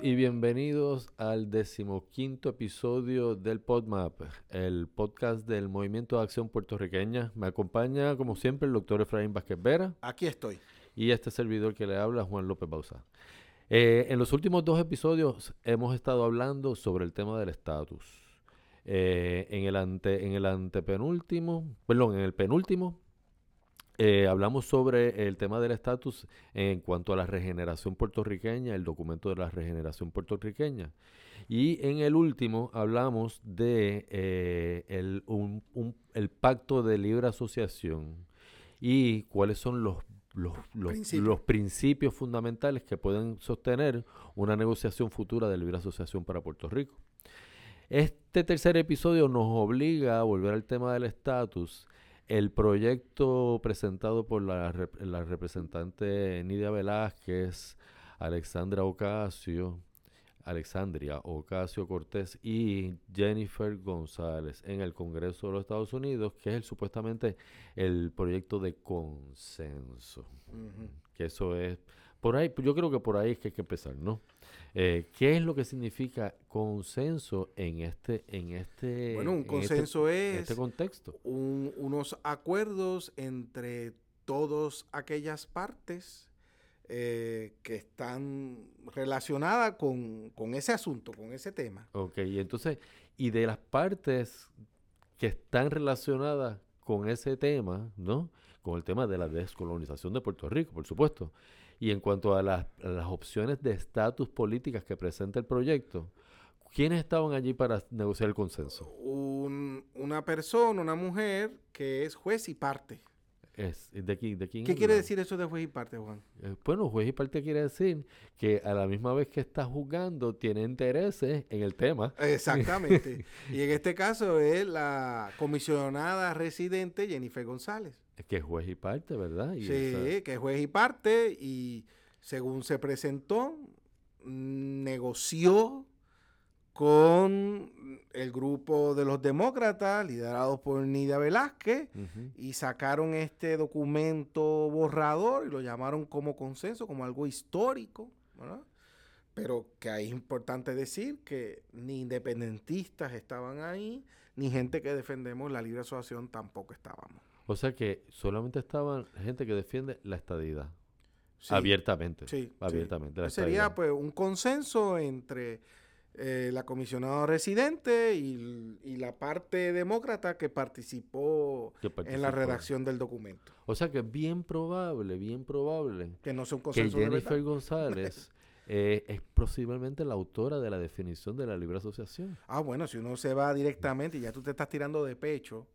Y bienvenidos al decimoquinto episodio del PodMap, el podcast del Movimiento de Acción Puertorriqueña. Me acompaña, como siempre, el doctor Efraín Vázquez Vera. Aquí estoy. Y este servidor que le habla, Juan López Bausa. Eh, en los últimos dos episodios hemos estado hablando sobre el tema del estatus. Eh, en, el ante, en el antepenúltimo, perdón, en el penúltimo eh, hablamos sobre el tema del estatus en cuanto a la regeneración puertorriqueña, el documento de la regeneración puertorriqueña. Y en el último hablamos de eh, el, el, pacto de libre asociación y cuáles son los, los, los, principios fundamentales que pueden sostener una negociación futura de libre asociación para Puerto Rico. Este tercer episodio nos obliga a volver al tema del estatus el proyecto presentado por la, representante Nidia Velázquez, Alexandra Ocasio, Alexandria Ocasio Cortés y Jennifer González en el Congreso de los Estados Unidos, que es el, supuestamente el proyecto de consenso. Que eso es, por ahí, yo creo que por ahí es que hay que empezar, ¿no? Eh, ¿Qué es lo que significa consenso en este, en este, bueno, un este consenso es este contexto? unos acuerdos entre todas aquellas partes eh, que están relacionadas con, con, ese asunto, con ese tema. Ok, y entonces, y de las partes que están relacionadas con ese tema, ¿no? Con el tema de la descolonización de Puerto Rico, por supuesto. Y en cuanto a las, opciones de estatus políticas que presenta el proyecto, ¿quiénes estaban allí para negociar el consenso? una persona, una mujer que es juez y parte. Es, ¿de, de quién ¿Qué quiere decir eso de juez y parte, Juan? Eh, bueno, juez y parte quiere decir que a la misma vez que está juzgando tiene intereses en el tema. Exactamente. y en este caso es la comisionada residente Jennifer González. Que juez y parte, ¿verdad? sí, que juez y parte y según se presentó, negoció con el grupo de los demócratas, liderados por Nidia Velázquez, y sacaron este documento borrador y lo llamaron como consenso, como algo histórico, ¿verdad? Pero que ahí es importante decir que ni independentistas estaban ahí, ni gente que defendemos la libre asociación tampoco estábamos. O sea que solamente estaban gente que defiende la estadidad. abiertamente. Sí. Abiertamente. Sería pues un consenso entre eh, la comisionada residente y, la parte demócrata que participó, en la redacción del documento. O sea que es bien probable, bien probable que no sea un consenso que Jennifer González eh, es posiblemente la autora de la definición de la libre asociación. Ah, bueno, si uno se va directamente y ya tú te estás tirando de pecho,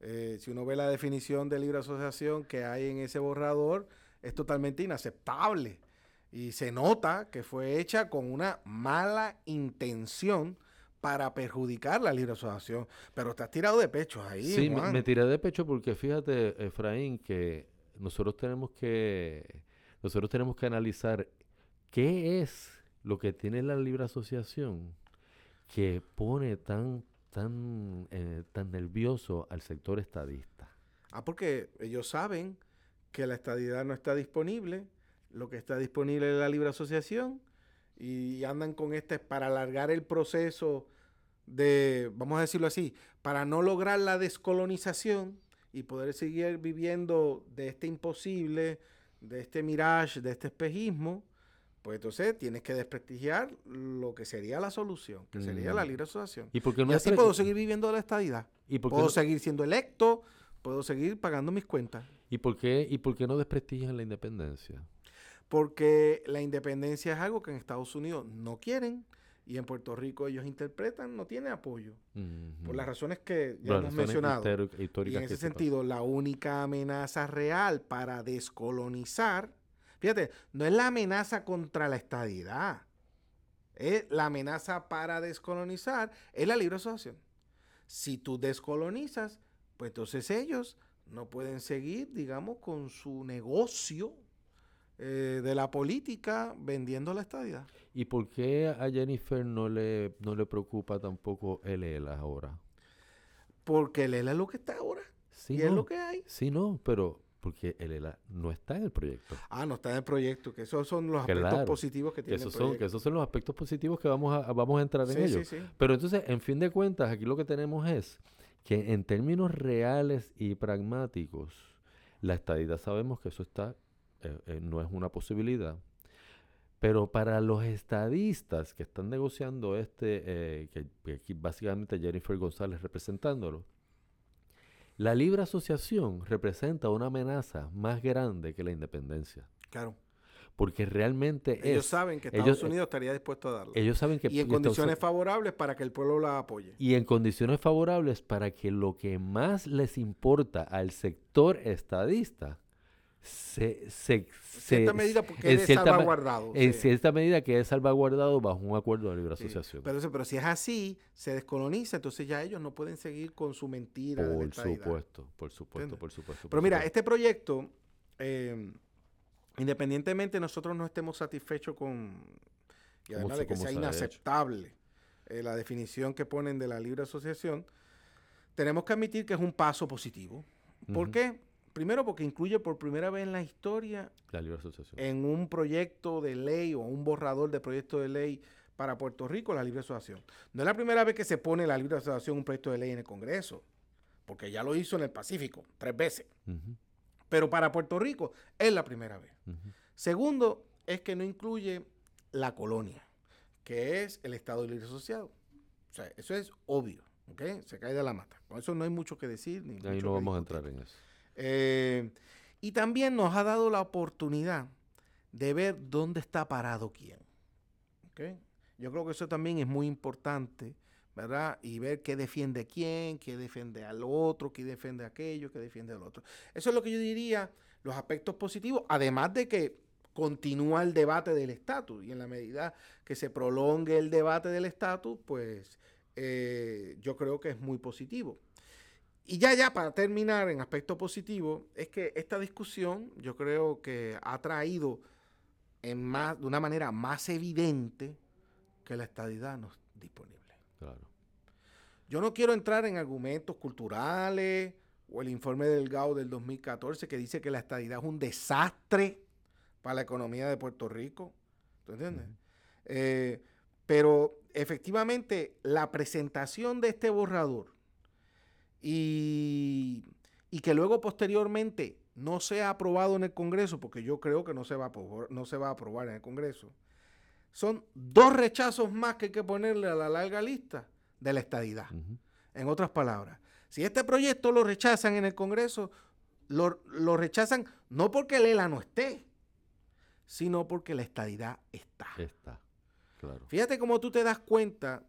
eh, si uno ve la definición de libre asociación que hay en ese borrador, es totalmente inaceptable. Y se nota que fue hecha con una mala intención para perjudicar la libre asociación. Pero estás tirado de pecho ahí. Sí, me, tiré de pecho porque fíjate, Efraín, que nosotros tenemos que nosotros tenemos que analizar qué es lo que tiene la libre asociación que pone tan tan eh, tan nervioso al sector estadista. Ah, porque ellos saben que la estadidad no está disponible lo que está disponible en la libre asociación y andan con este para alargar el proceso de, vamos a decirlo así, para no lograr la descolonización y poder seguir viviendo de este imposible, de este mirage, de este espejismo, pues entonces tienes que desprestigiar lo que sería la solución, que sería la mm. libre asociación. Y, porque no así puedo seguir viviendo la estadidad. ¿Y puedo seguir siendo electo, puedo seguir pagando mis cuentas. ¿Y por qué, y por qué no desprestigian la independencia? porque la independencia es algo que en Estados Unidos no quieren y en Puerto Rico ellos interpretan, no tiene apoyo. Por las razones que ya hemos mencionado. Y en ese sentido, la única amenaza real para descolonizar, fíjate, no es la amenaza contra la estadidad, es la amenaza para descolonizar, es la libre asociación. Si tú descolonizas, pues entonces ellos no pueden seguir, digamos, con su negocio eh, de la política vendiendo la estadía. ¿Y por qué a Jennifer no le, no le preocupa tampoco el ELA ahora? Porque el ELA es lo que está ahora. Sí, y es lo que hay. Sí, no, pero Porque el ELA no está en el proyecto. Ah, no está en el proyecto, que esos son los aspectos positivos que tiene esos el proyecto. Son, que esos son los aspectos positivos que vamos a, vamos a entrar en ellos. Pero entonces, en fin de cuentas, aquí lo que tenemos es que en términos reales y pragmáticos, la estadidad sabemos que eso está, eh, eh, no es una posibilidad. Pero para los estadistas que están negociando este, eh, que, aquí básicamente Jennifer González representándolo, la libre asociación representa una amenaza más grande que la independencia. Claro. Porque realmente ellos saben que Estados Unidos estaría dispuesto a darlo. Ellos saben que y en condiciones favorables para que el pueblo la apoye. Y en condiciones favorables para que lo que más les importa al sector estadista se, se, cierta medida porque es salvaguardado. En cierta medida que es salvaguardado bajo un acuerdo de libre asociación. Pero, pero si es así, se descoloniza, entonces ya ellos no pueden seguir con su mentira. Por supuesto, por supuesto, por supuesto. pero mira, este proyecto, eh, independientemente nosotros no estemos satisfechos con, y además de que sea inaceptable eh, la definición que ponen de la libre asociación, tenemos que admitir que es un paso positivo. ¿Por qué? Primero porque incluye por primera vez en la historia la libre asociación. en un proyecto de ley o un borrador de proyecto de ley para Puerto Rico la libre asociación. No es la primera vez que se pone la libre asociación un proyecto de ley en el Congreso, porque ya lo hizo en el Pacífico tres veces. Pero para Puerto Rico es la primera vez. Segundo, es que no incluye la colonia, que es el Estado Libre Asociado. O sea, eso es obvio, ¿ok? Se cae de la mata. Con eso no hay mucho que decir. Ni Ahí no vamos a entrar en eso. Eh, y también nos ha dado la oportunidad de ver dónde está parado quién. Yo creo que eso también es muy importante, ¿verdad? Y ver qué defiende quién, qué defiende al otro, qué defiende aquello, qué defiende al otro. Eso es lo que yo diría, los aspectos positivos, además de que continúa el debate del estatus y en la medida que se prolongue el debate del estatus, pues eh, yo creo que es muy positivo. Y ya, ya, para terminar en aspecto positivo, es que esta discusión yo creo que ha traído en más, de una manera más evidente que la estadidad no es disponible. Claro. Yo no quiero entrar en argumentos culturales o el informe del GAO del 2014 que dice que la estadidad es un desastre para la economía de Puerto Rico. ¿Tú entiendes? Eh, pero efectivamente la presentación de este borrador y, que luego posteriormente no sea aprobado en el Congreso, porque yo creo que no se va a, no se va a aprobar en el Congreso, son dos rechazos más que hay que ponerle a la larga lista de la estadidad. En otras palabras, si este proyecto lo rechazan en el Congreso, lo, lo rechazan no porque el ELA no esté, sino porque la estadidad está. Está, claro. Fíjate cómo tú te das cuenta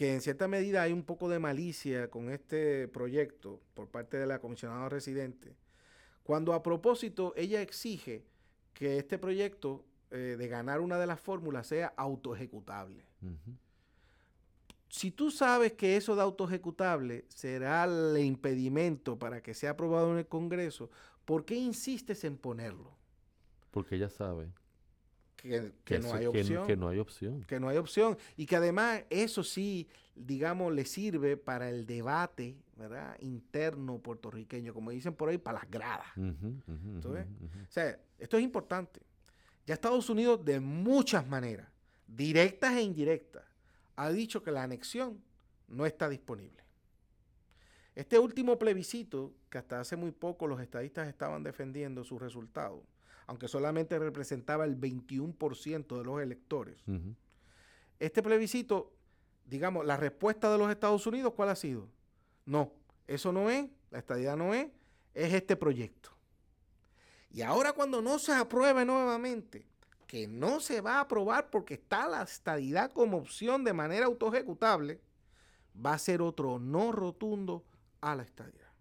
que en cierta medida hay un poco de malicia con este proyecto por parte de la comisionada residente, cuando a propósito ella exige que este proyecto eh, de ganar una de las fórmulas sea autoejecutable. Si tú sabes que eso de autoejecutable será el impedimento para que sea aprobado en el Congreso, ¿por qué insistes en ponerlo? Porque ella sabe que, no hay opción. Que, no hay opción. Que no hay opción. Y que además eso sí, digamos, le sirve para el debate ¿verdad? interno puertorriqueño, como dicen por ahí, para las gradas. o sea, esto es importante. Ya Estados Unidos de muchas maneras, directas e indirectas, ha dicho que la anexión no está disponible. Este último plebiscito, que hasta hace muy poco los estadistas estaban defendiendo sus resultados, aunque solamente representaba el 21% de los electores. Este plebiscito, digamos, la respuesta de los Estados Unidos, ¿cuál ha sido? No, eso no es, la estadidad no es, es este proyecto. Y ahora cuando no se apruebe nuevamente, que no se va a aprobar porque está la estadidad como opción de manera autoejecutable, va a ser otro no rotundo a la estadidad.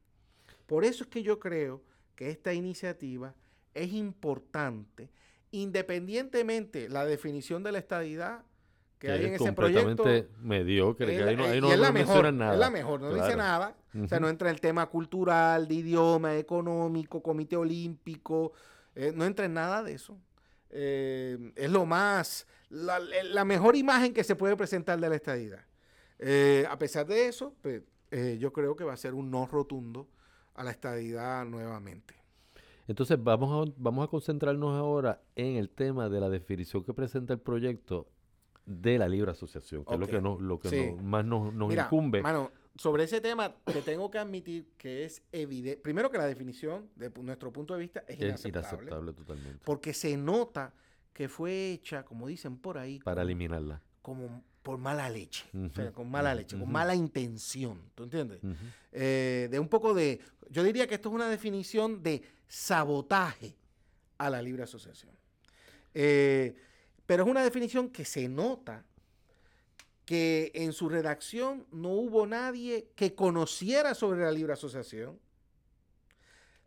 Por eso es que yo creo que esta iniciativa es importante, independientemente la definición de la estadidad que, hay en ese proyecto. mediocre, que ahí no, ahí no, es la mejor, nada. Es la mejor, no dice nada. O sea, no entra el tema cultural, de idioma, económico, comité olímpico, eh, no entra en nada de eso. Eh, es lo más, la, mejor imagen que se puede presentar de la estadidad. Eh, a pesar de eso, pues, yo creo que va a ser un no rotundo a la estadidad nuevamente. Entonces vamos a, vamos a concentrarnos ahora en el tema de la definición que presenta el proyecto de la libre asociación, que es lo que, no, lo que más nos, nos incumbe. Mano, sobre ese tema te tengo que admitir que es evidente, primero que la definición de nuestro punto de vista es, inaceptable, totalmente. Porque se nota que fue hecha, como dicen por ahí, para eliminarla. Como por mala leche, o sea, con mala leche, con mala intención, ¿tú entiendes? Eh, de un poco de, yo diría que esto es una definición de sabotaje a la libre asociación. Eh, pero es una definición que se nota que en su redacción no hubo nadie que conociera sobre la libre asociación.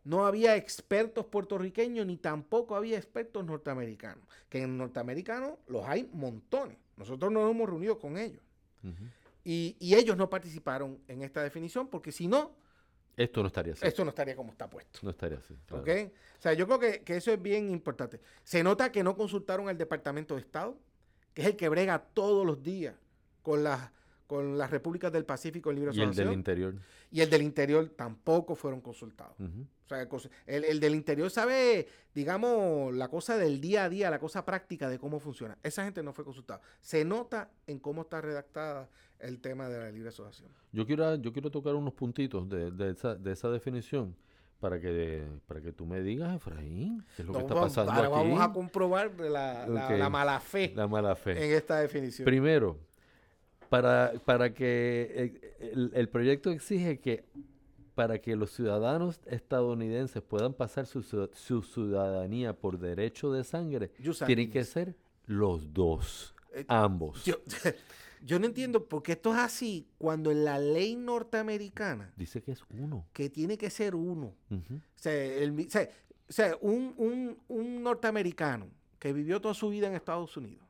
No había expertos puertorriqueños ni tampoco había expertos norteamericanos. Que en norteamericanos los hay montones. Nosotros nos hemos reunido con ellos. y, ellos no participaron en esta definición porque si no... Esto no estaría así. Esto no estaría como está puesto. No estaría así. O sea, yo creo que, que, eso es bien importante. Se nota que no consultaron al Departamento de Estado, que es el que brega todos los días con las con las repúblicas del Pacífico en libre Y el del interior. Y el del interior tampoco fueron consultados. O sea, el, del interior sabe, digamos, la cosa del día a día, la cosa práctica de cómo funciona. Esa gente no fue consultada. Se nota en cómo está redactada el tema de la libre asociación. Yo quiero, yo quiero tocar unos puntitos de, de, esa, de esa definición para que para que tú me digas, Efraín, qué es lo que está pasando ahora vamos a comprobar la, la, mala fe. La mala fe. En esta definición. Primero, para, para que eh, el, proyecto exige que para que los ciudadanos estadounidenses puedan pasar su, ciudadanía por derecho de sangre, tienen que ser los dos, eh, ambos. Yo, no entiendo por qué esto es así cuando en la ley norteamericana dice que es uno. Que tiene que ser uno. o sea, un, norteamericano que vivió toda su vida en Estados Unidos,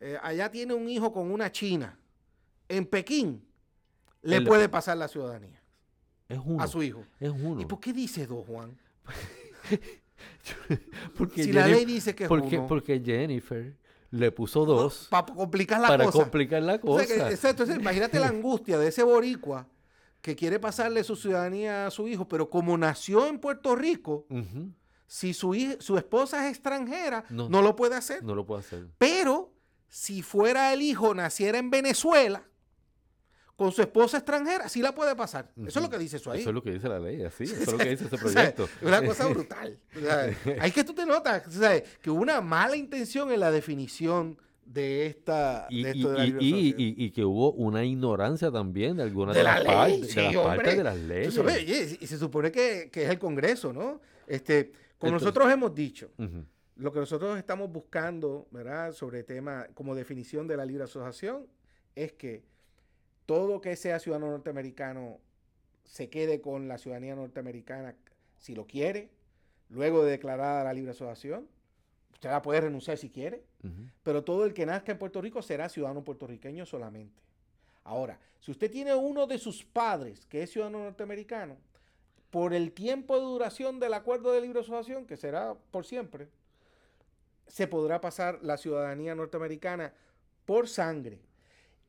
eh, allá tiene un hijo con una china en Pekín le puede pasar la ciudadanía. Es uno. A su hijo. Es uno. ¿Y por qué dice dos, Juan? porque si la ley dice que es porque, uno. Porque Jennifer le puso dos. para complicar la para cosa. Para complicar la cosa. entonces, imagínate la angustia de ese boricua que quiere pasarle su ciudadanía a su hijo, pero como nació en Puerto Rico, si su, su esposa es extranjera, no, no, lo puede hacer. No lo puede hacer. Pero si fuera el hijo, naciera en Venezuela, con su esposa extranjera, sí la puede pasar. Eso es lo que dice eso ahí. Eso es lo que dice la ley, así. Eso es lo que dice ese proyecto. una cosa brutal. Ahí que tú te notas que hubo una mala intención en la definición de esta y, y, que hubo una ignorancia también de algunas de, las, partes, de las leyes. y se supone que, es el Congreso, ¿no? Este, como nosotros hemos dicho, lo que nosotros estamos buscando, ¿verdad? Sobre tema como definición de la libre asociación es que todo que sea ciudadano norteamericano se quede con la ciudadanía norteamericana si lo quiere, luego de declarada la libre asociación. Usted la puede renunciar si quiere, pero todo el que nazca en Puerto Rico será ciudadano puertorriqueño solamente. Ahora, si usted tiene uno de sus padres que es ciudadano norteamericano, por el tiempo de duración del acuerdo de libre asociación, que será por siempre, se podrá pasar la ciudadanía norteamericana por sangre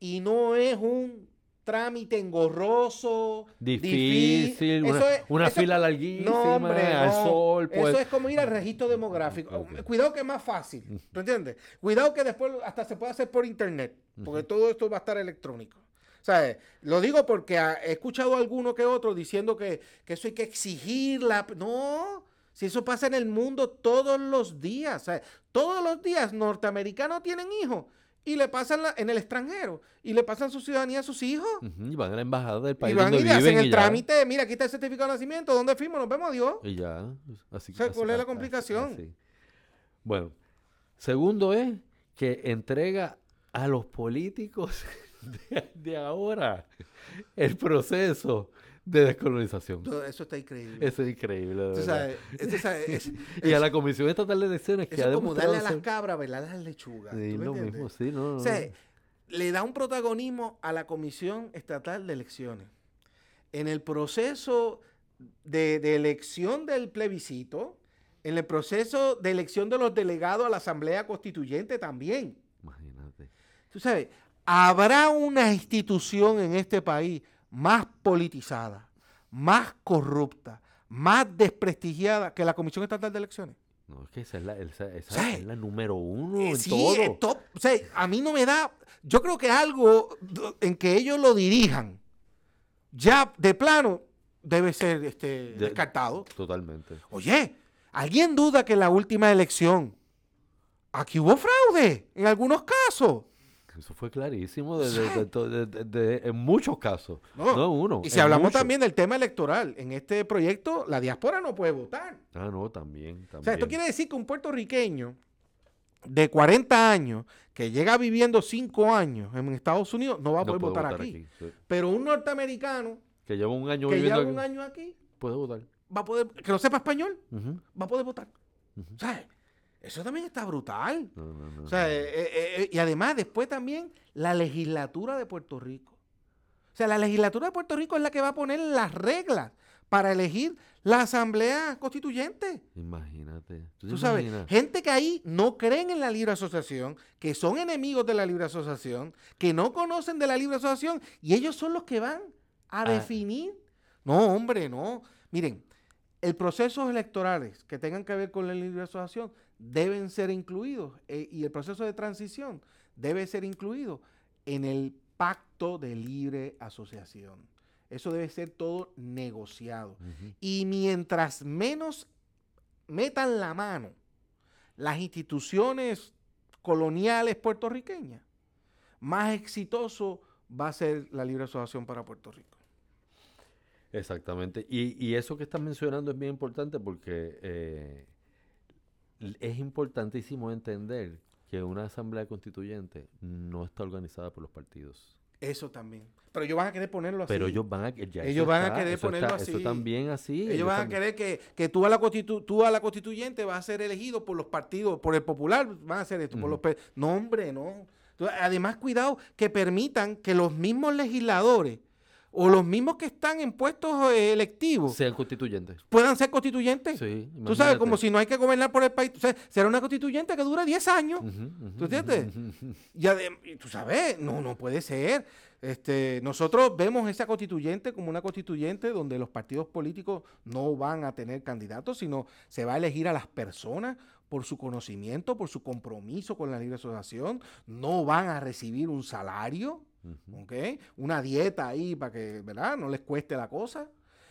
y no es un trámite engorroso, difícil, una, fila larguísima, no, al sol. Pues. Eso es como ir al registro demográfico. Cuidado que es más fácil, ¿tú entiendes? Cuidado que después hasta se puede hacer por internet, porque todo esto va a estar electrónico. ¿Sabes? Lo digo porque he escuchado a alguno que otro diciendo que, que eso hay que exigirla. No, si eso pasa en el mundo todos los días. ¿sabes? Todos los días norteamericanos tienen hijos y le pasan en el extranjero y le pasan su ciudadanía a sus hijos. y van a la embajada del país y van y hacen el trámite, mira, aquí está el certificado de nacimiento, ¿dónde fuimos? Nos vemos, Dios. Y ya, así, ¿Cuál es la complicación? Bueno, segundo es que entrega a los políticos de ahora el proceso de descolonización. eso está increíble. Eso es increíble. y a la Comisión Estatal de Elecciones que es como darle a las cabras, ¿verdad? las lechugas. Sí, lo mismo, sí, no, O sea, le da un protagonismo a la Comisión Estatal de Elecciones. En el proceso de, de elección del plebiscito, en el proceso de elección de los delegados a la Asamblea Constituyente también. Imagínate. Tú sabes, habrá una institución en este país más politizada, más corrupta, más desprestigiada que la Comisión Estatal de Elecciones. No, es que esa es la, esa, es la número uno eh, en sí, todo. Top, o sea, a mí no me da. Yo creo que algo en que ellos lo dirijan, ya de plano, debe ser este, descartado. Totalmente. Oye, ¿alguien duda que en la última elección aquí hubo fraude en algunos casos? Eso fue clarísimo en muchos casos, no, uno. Y si hablamos también del tema electoral, en este proyecto la diáspora no puede votar. Ah, no, también, también. O sea, esto quiere decir que un puertorriqueño de 40 años que llega viviendo 5 años en Estados Unidos no va a poder votar, aquí. Pero un norteamericano que lleva un año que lleva un año aquí puede votar. Va a poder, que no sepa español, va a poder votar. ¿Sabes? Eso también está brutal. o sea, eh, eh, eh, y además después también la legislatura de Puerto Rico. O sea, la legislatura de Puerto Rico es la que va a poner las reglas para elegir la asamblea constituyente. Imagínate. ¿Tú, sabes, gente que ahí no creen en la libre asociación, que son enemigos de la libre asociación, que no conocen de la libre asociación, y ellos son los que van a ah. definir. No, hombre, no. Miren, el procesos electorales que tengan que ver con la libre asociación deben ser incluidos eh, y el proceso de transición debe ser incluido en el pacto de libre asociación. Eso debe ser todo negociado. Y mientras menos metan la mano las instituciones coloniales puertorriqueñas, más exitoso va a ser la libre asociación para Puerto Rico. Exactamente. Y, eso que estás mencionando es bien importante porque eh, es importantísimo entender que una asamblea constituyente no está organizada por los partidos. Eso también. Pero ellos van a querer ponerlo así. Pero ellos van a, ellos van a querer ponerlo así. Eso también así. Ellos, van a querer que, que tú, a la tú a la constituyente vas a ser elegido por los partidos, por el popular, van a hacer esto. por los no, hombre, no. además, cuidado que permitan que los mismos legisladores o los mismos que están en puestos eh, electivos sean constituyentes. Puedan ser constituyentes. Sí, Tú sabes, como si no hay que gobernar por el país. O sea, será una constituyente que dure 10 años. ¿Tú entiendes? y, tú sabes, no, no puede ser. Este, nosotros vemos esa constituyente como una constituyente donde los partidos políticos no van a tener candidatos, sino se va a elegir a las personas por su conocimiento, por su compromiso con la libre asociación, no van a recibir un salario, Una dieta ahí para que, ¿verdad? No les cueste la cosa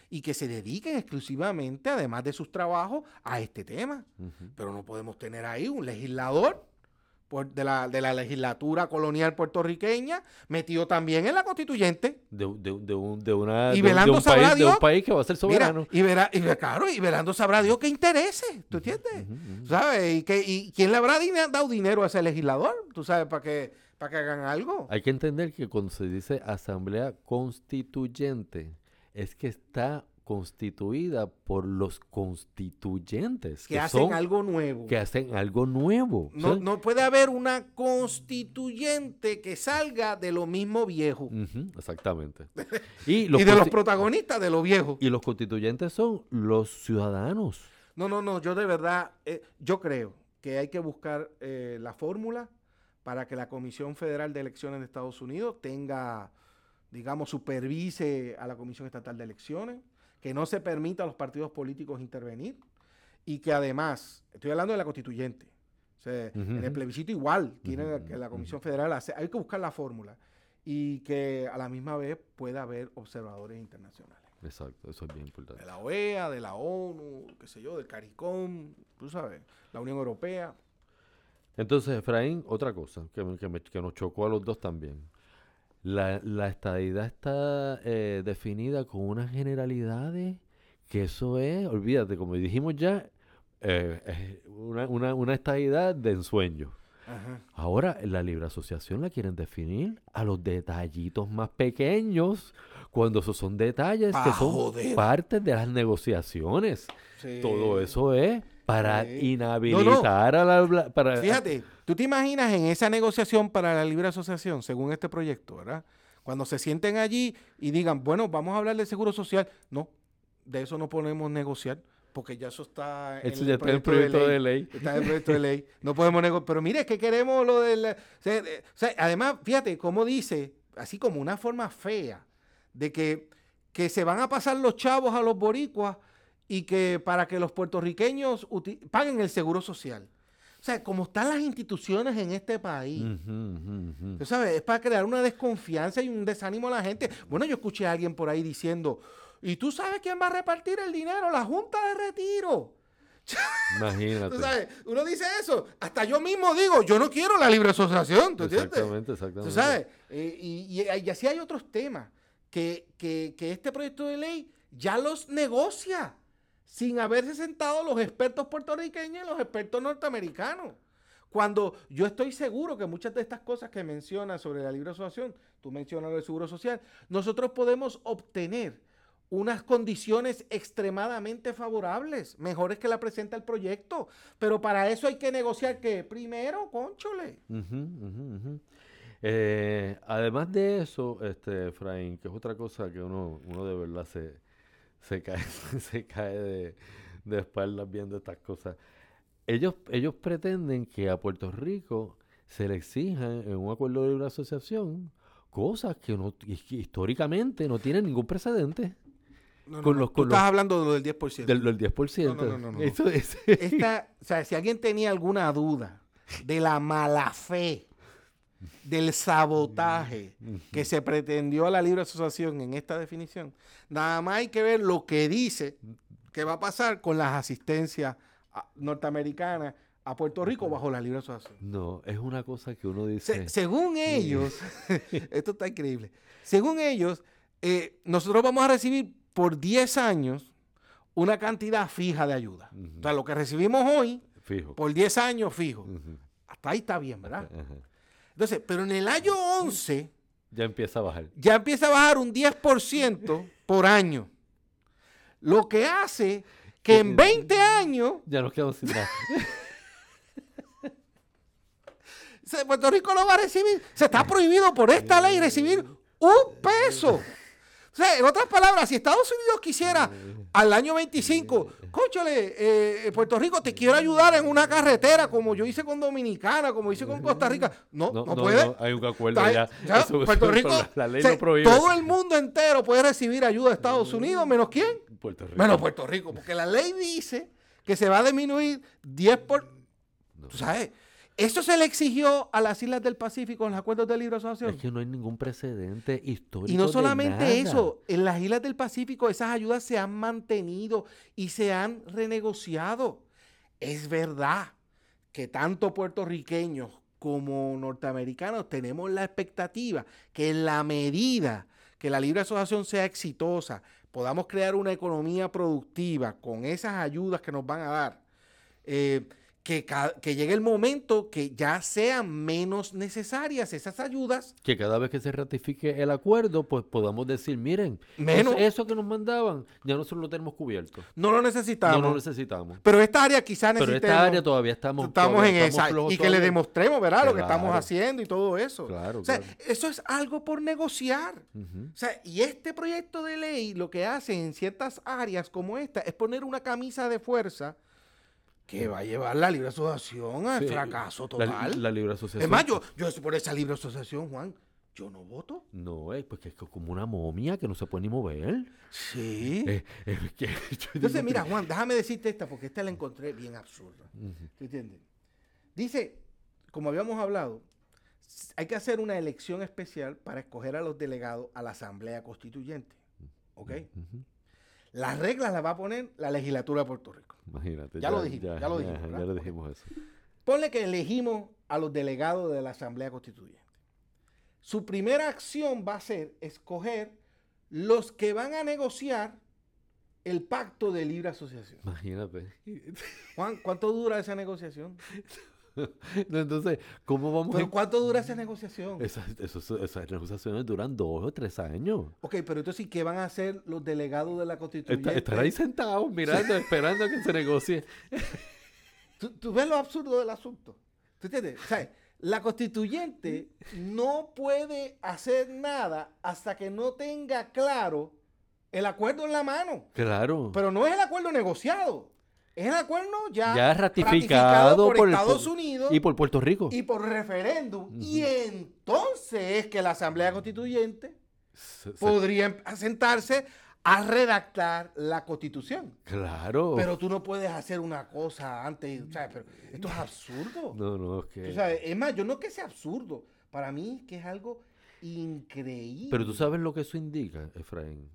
y que se dediquen exclusivamente, además de sus trabajos, a este tema. Pero no podemos tener ahí un legislador de, la, de la legislatura colonial puertorriqueña metido también en la constituyente. De, de, un, de una, y un, país, de un país que va a ser soberano. y, verá, y, claro, y Velando sabrá Dios qué interese, ¿tú entiendes? ¿Sabes? Y, que, y quién le habrá dado dinero a ese legislador, ¿tú sabes? Para que para que hagan algo. Hay que entender que cuando se dice asamblea constituyente, es que está constituida por los constituyentes. Que, hacen algo nuevo. Que hacen algo nuevo. No, puede haber una constituyente que salga de lo mismo viejo. exactamente. y, de los protagonistas de lo viejo. Y los constituyentes son los ciudadanos. No, no, no, yo de verdad, eh, yo creo que hay que buscar eh, la fórmula para que la Comisión Federal de Elecciones de Estados Unidos tenga, digamos, supervise a la Comisión Estatal de Elecciones, que no se permita a los partidos políticos intervenir y que además, estoy hablando de la constituyente, en el plebiscito igual, tiene que la Comisión Federal, hace, hay que buscar la fórmula y que a la misma vez pueda haber observadores internacionales. Exacto, eso es bien importante. De la OEA, de la ONU, qué sé yo, del CARICOM, tú sabes, la Unión Europea. Entonces, Efraín, otra cosa que, que, nos chocó a los dos también. La, la estadidad está eh, definida con unas generalidades que eso es, olvídate, como dijimos ya, eh, una, una, una estadidad de ensueño. Ahora, la libre asociación la quieren definir a los detallitos más pequeños, cuando esos son detalles que son parte de las negociaciones. Todo eso es para inhabilitar a la... Para, Fíjate, tú te imaginas en esa negociación para la libre asociación, según este proyecto, ¿verdad? Cuando se sienten allí y digan, bueno, vamos a hablar del seguro social. No, de eso no podemos negociar porque ya eso está en el, proyecto de ley. Está en el proyecto de ley. No podemos negociar. Pero mire, es que queremos lo del... O sea, además, fíjate cómo dice, así como una forma fea, de que, que se van a pasar los chavos a los boricuas y que para que los puertorriqueños paguen el seguro social. O sea, como están las instituciones en este país, tú sabes, es para crear una desconfianza y un desánimo a la gente. Bueno, yo escuché a alguien por ahí diciendo, ¿y tú sabes quién va a repartir el dinero? La Junta de Retiro. Imagínate. ¿Tú sabes? Uno dice eso. Hasta yo mismo digo, yo no quiero la libre asociación. ¿tú exactamente, exactamente. ¿Tú sabes? Eh, y, y, así hay otros temas que, que, que este proyecto de ley ya los negocia sin haberse sentado los expertos puertorriqueños y los expertos norteamericanos. Cuando yo estoy seguro que muchas de estas cosas que mencionas sobre la libre asociación, tú mencionas el seguro social, nosotros podemos obtener unas condiciones extremadamente favorables, mejores que la presenta el proyecto. Pero para eso hay que negociar que primero, conchole. Eh, además de eso, este, Efraín, que es otra cosa que uno, uno de verdad se, se cae, se cae de, de espaldas viendo estas cosas. Ellos, ellos pretenden que a Puerto Rico se le exijan en un acuerdo de libre asociación cosas que, no, históricamente no tienen ningún precedente. con los, Tú estás hablando de lo del 10%. Del, 10%. No, no, no. Eso es. Esta, o sea, si alguien tenía alguna duda de la mala fe del sabotaje que se pretendió a la libre asociación en esta definición, nada más hay que ver lo que dice que va a pasar con las asistencias ah, norteamericanas a Puerto Rico bajo la libre asociación. No, es una cosa que uno dice. según ellos, esto está increíble. Según ellos, eh, nosotros vamos a recibir por 10 años una cantidad fija de ayuda. O sea, lo que recibimos hoy, fijo. por 10 años fijo. Hasta ahí está bien, ¿verdad? Entonces, pero en el año 11... Ya empieza a bajar. Ya empieza a bajar un 10% por año. Lo que hace que en 20 años... Ya nos quedamos sin nada. Puerto Rico no va a recibir. Se está prohibido por esta ley recibir un peso. O sea, en otras palabras, si Estados Unidos quisiera al año 25, cóchale, eh, Puerto Rico, te quiero ayudar en una carretera como yo hice con Dominicana, como hice con Costa Rica. No, no, puede. hay un acuerdo ya. Puerto Rico, la, ley prohíbe. todo el mundo entero puede recibir ayuda de Estados Unidos, menos quién? Puerto Rico. Menos Puerto Rico, porque la ley dice que se va a disminuir 10 por... ¿Tú sabes? ¿Eso se le exigió a las islas del Pacífico en los acuerdos de libre asociación? Es que no hay ningún precedente histórico. Y no solamente eso, en las islas del Pacífico esas ayudas se han mantenido y se han renegociado. Es verdad que tanto puertorriqueños como norteamericanos tenemos la expectativa que en la medida que la libre asociación sea exitosa, podamos crear una economía productiva con esas ayudas que nos van a dar. Eh, que, que, llegue el momento que ya sean menos necesarias esas ayudas. Que cada vez que se ratifique el acuerdo, pues podamos decir, miren, menos, eso, que nos mandaban, ya nosotros lo tenemos cubierto. No lo necesitamos. No lo necesitamos. Pero esta área quizás necesitemos. Pero esta área todavía estamos. Estamos en esa. Y que le demostremos, ¿verdad? lo que estamos haciendo y todo eso. Claro. O sea, eso es algo por negociar. O sea, y este proyecto de ley lo que hace en ciertas áreas como esta es poner una camisa de fuerza que va a llevar la libre asociación al fracaso total. La, libre asociación. Es más, yo, yo por esa libre asociación, Juan, yo no voto. No, es porque es como una momia que no se puede ni mover. Sí. Eh, Entonces, mira, Juan, déjame decirte esta, porque esta la encontré bien absurda. ¿Tú entiendes? Dice, como habíamos hablado, hay que hacer una elección especial para escoger a los delegados a la Asamblea Constituyente. ¿Ok? Las reglas las va a poner la legislatura de Puerto Rico. Imagínate. Ya, lo dijimos, ya, lo dijimos. Ya, le dijimos eso. Ponle que elegimos a los delegados de la Asamblea Constituyente. Su primera acción va a ser escoger los que van a negociar el pacto de libre asociación. Imagínate. Juan, ¿cuánto dura esa negociación? Entonces, ¿cómo vamos ¿Pero cuánto dura esa negociación? Esas, esas, negociaciones duran dos o tres años. Ok, pero entonces, ¿qué van a hacer los delegados de la Constitución? Estar ahí sentados mirando, esperando a que se negocie. ¿Tú, ves lo absurdo del asunto? ¿Tú entiendes? O sea, la constituyente no puede hacer nada hasta que no tenga claro el acuerdo en la mano. Claro. Pero no es el acuerdo negociado. Es el acuerdo ya, ratificado, por, Estados Unidos y por Puerto Rico. Y por referéndum. Y entonces es que la Asamblea Constituyente podría sentarse a redactar la constitución. Claro. Pero tú no puedes hacer una cosa antes, ¿sabes? Pero esto es absurdo. No, no, es que... es más, yo no que sea absurdo. Para mí es que es algo increíble. Pero tú sabes lo que eso indica, Efraín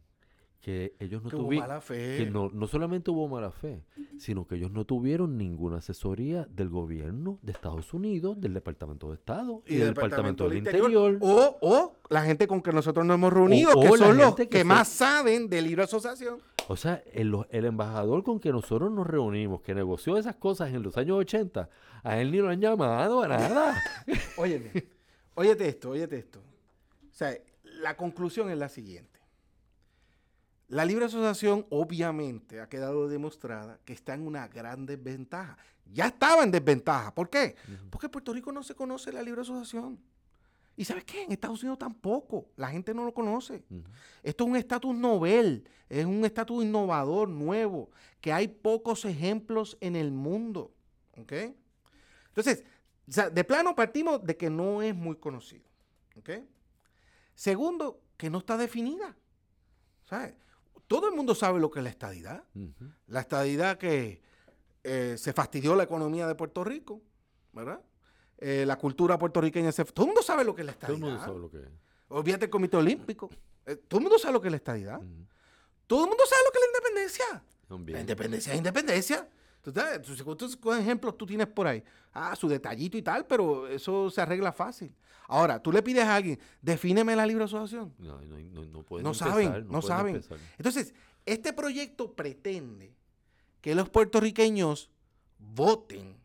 que ellos no tuvieron que no, no solamente hubo mala fe, sino que ellos no tuvieron ninguna asesoría del gobierno de Estados Unidos, del Departamento de Estado y, del Departamento, del Interior. O, o, la gente con que nosotros nos hemos reunido, que son los que, más saben del libre asociación. O sea, el, el, embajador con que nosotros nos reunimos, que negoció esas cosas en los años 80, a él ni lo han llamado a nada. óyete, óyete esto, óyete esto. O sea, la conclusión es la siguiente. La libre asociación obviamente ha quedado demostrada que está en una gran desventaja. Ya estaba en desventaja. ¿Por qué? Porque en Puerto Rico no se conoce la libre asociación. ¿Y sabes qué? En Estados Unidos tampoco. La gente no lo conoce. Esto es un estatus novel, es un estatus innovador, nuevo, que hay pocos ejemplos en el mundo. ¿Ok? Entonces, de plano partimos de que no es muy conocido. ¿Ok? Segundo, que no está definida. ¿Sabes? Todo el mundo sabe lo que es la estadidad. La estadidad que eh, se fastidió la economía de Puerto Rico, ¿verdad? Eh, la cultura puertorriqueña se... Todo el mundo sabe lo que es la estadidad. Todo el mundo sabe lo que es. Olvídate el Comité Olímpico. Eh, todo el mundo sabe lo que es la estadidad. Todo el mundo sabe lo que es la independencia. La independencia es independencia. ¿Cuántos ejemplos tú tienes por ahí? Ah, su detallito y tal, pero eso se arregla fácil. Ahora, tú le pides a alguien, defíneme la libre asociación. No, no, no, no pueden saben, no, saben. Entonces, este proyecto pretende que los puertorriqueños voten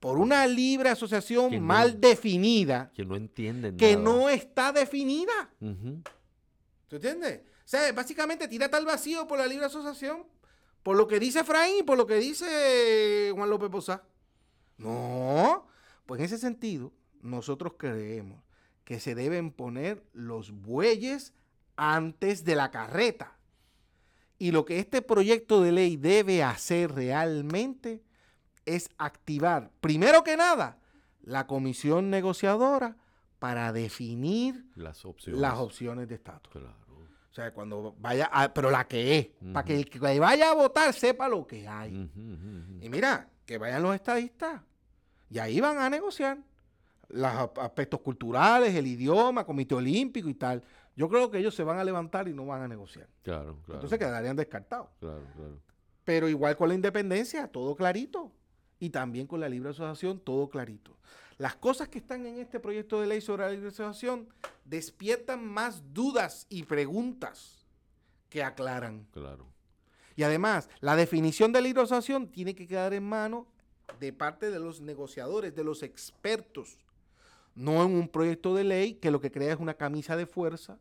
por una libre asociación mal definida. Que no entienden Que no está definida. ¿Tú entiendes? O sea, básicamente tira tal vacío por la libre asociación por lo que dice Efraín y por lo que dice Juan López Posá. No, pues en ese sentido, nosotros creemos que se deben poner los bueyes antes de la carreta. Y lo que este proyecto de ley debe hacer realmente es activar, primero que nada, la comisión negociadora para definir las opciones, las opciones de estatus. O sea, cuando vaya, a, pero la que es, para que el que vaya a votar sepa lo que hay. y mira, que vayan los estadistas. Y ahí van a negociar los aspectos culturales, el idioma, comité olímpico y tal. Yo creo que ellos se van a levantar y no van a negociar. Claro, claro. Entonces quedarían descartados. Claro, claro. Pero igual con la independencia, todo clarito. Y también con la libre asociación, todo clarito. Las cosas que están en este proyecto de ley sobre la libre asociación despiertan más dudas y preguntas que aclaran. Claro. Y además, la definición de libre asociación tiene que quedar en mano de parte de los negociadores, de los expertos, no en un proyecto de ley que lo que crea es una camisa de fuerza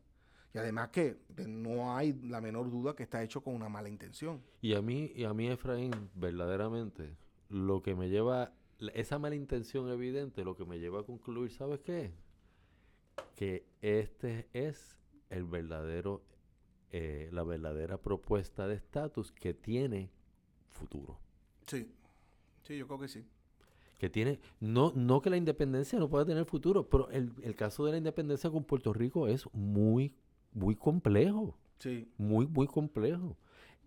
y además que no hay la menor duda que está hecho con una mala intención. Y a mí, y a mí Efraín, verdaderamente, lo que me lleva esa mala intención evidente lo que me lleva a concluir, ¿sabes qué? Que este es el verdadero, eh, la verdadera propuesta de estatus que tiene futuro. Sí, sí, yo creo que sí. Que tiene, no, no que la independencia no pueda tener futuro, pero el, el caso de la independencia con Puerto Rico es muy, muy complejo. Sí. Muy, muy complejo.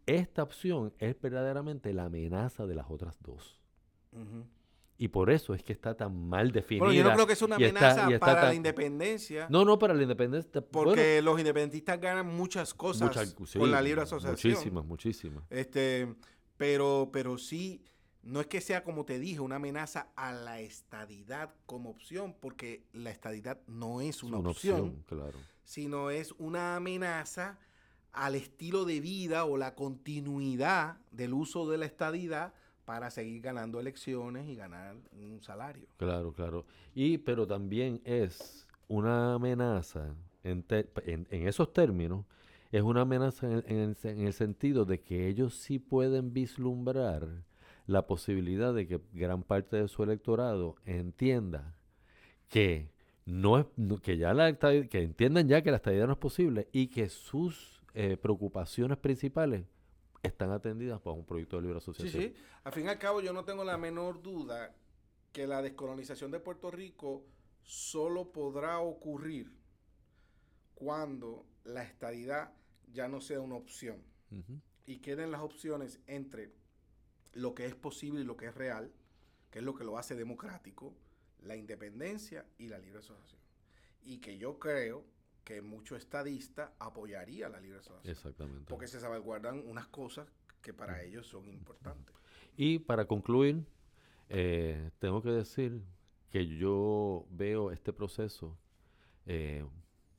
Esta opción es verdaderamente la amenaza de las otras dos. Y por eso es que está tan mal definida. Bueno, yo no creo que es una amenaza para la independencia. No, no, para la independencia. Porque los independentistas ganan muchas cosas con la libre asociación. Muchísimas, muchísimas. Este, pero, pero sí, no es que sea, como te dije, una amenaza a la estadidad como opción, porque la estadidad no es una, opción, claro. sino es una amenaza al estilo de vida o la continuidad del uso de la estadidad para seguir ganando elecciones y ganar un salario. Claro, claro. Y pero también es una amenaza en, esos términos, es una amenaza en, el sentido de que ellos sí pueden vislumbrar la posibilidad de que gran parte de su electorado entienda que no es que ya la que entiendan ya que la estadía no es posible y que sus eh, preocupaciones principales están atendidas por un proyecto de libre asociación. Sí, sí. Al fin y al cabo, yo no tengo la menor duda que la descolonización de Puerto Rico solo podrá ocurrir cuando la estadidad ya no sea una opción y queden las opciones entre lo que es posible y lo que es real, que es lo que lo hace democrático, la independencia y la libre asociación. Y que yo creo que mucho estadista apoyaría la libre asociación. Exactamente. Porque se salvaguardan unas cosas que para ellos son importantes. Y para concluir, eh, tengo que decir que yo veo este proceso eh,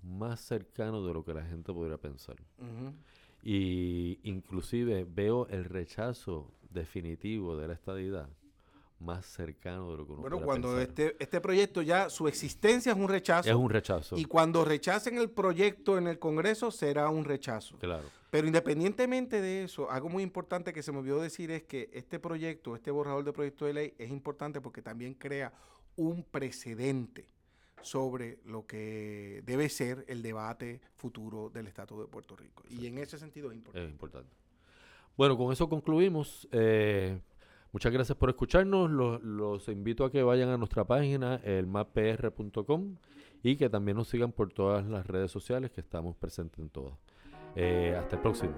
más cercano de lo que la gente podría pensar. Y inclusive veo el rechazo definitivo de la estadidad más cercano de lo que uno Bueno, cuando este, este proyecto ya, su existencia es un rechazo. Es un rechazo. Y cuando rechacen el proyecto en el Congreso, será un rechazo. Claro. Pero independientemente de eso, algo muy importante que se me olvidó decir es que este proyecto, este borrador de proyecto de ley, es importante porque también crea un precedente sobre lo que debe ser el debate futuro del Estado de Puerto Rico. Y en ese sentido es importante. Es importante. Bueno, con eso concluimos. Eh, muchas gracias por escucharnos. Los, invito a que vayan a nuestra página, elmappr.com, y que también nos sigan por todas las redes sociales que estamos presentes en todas. Eh, hasta el próximo.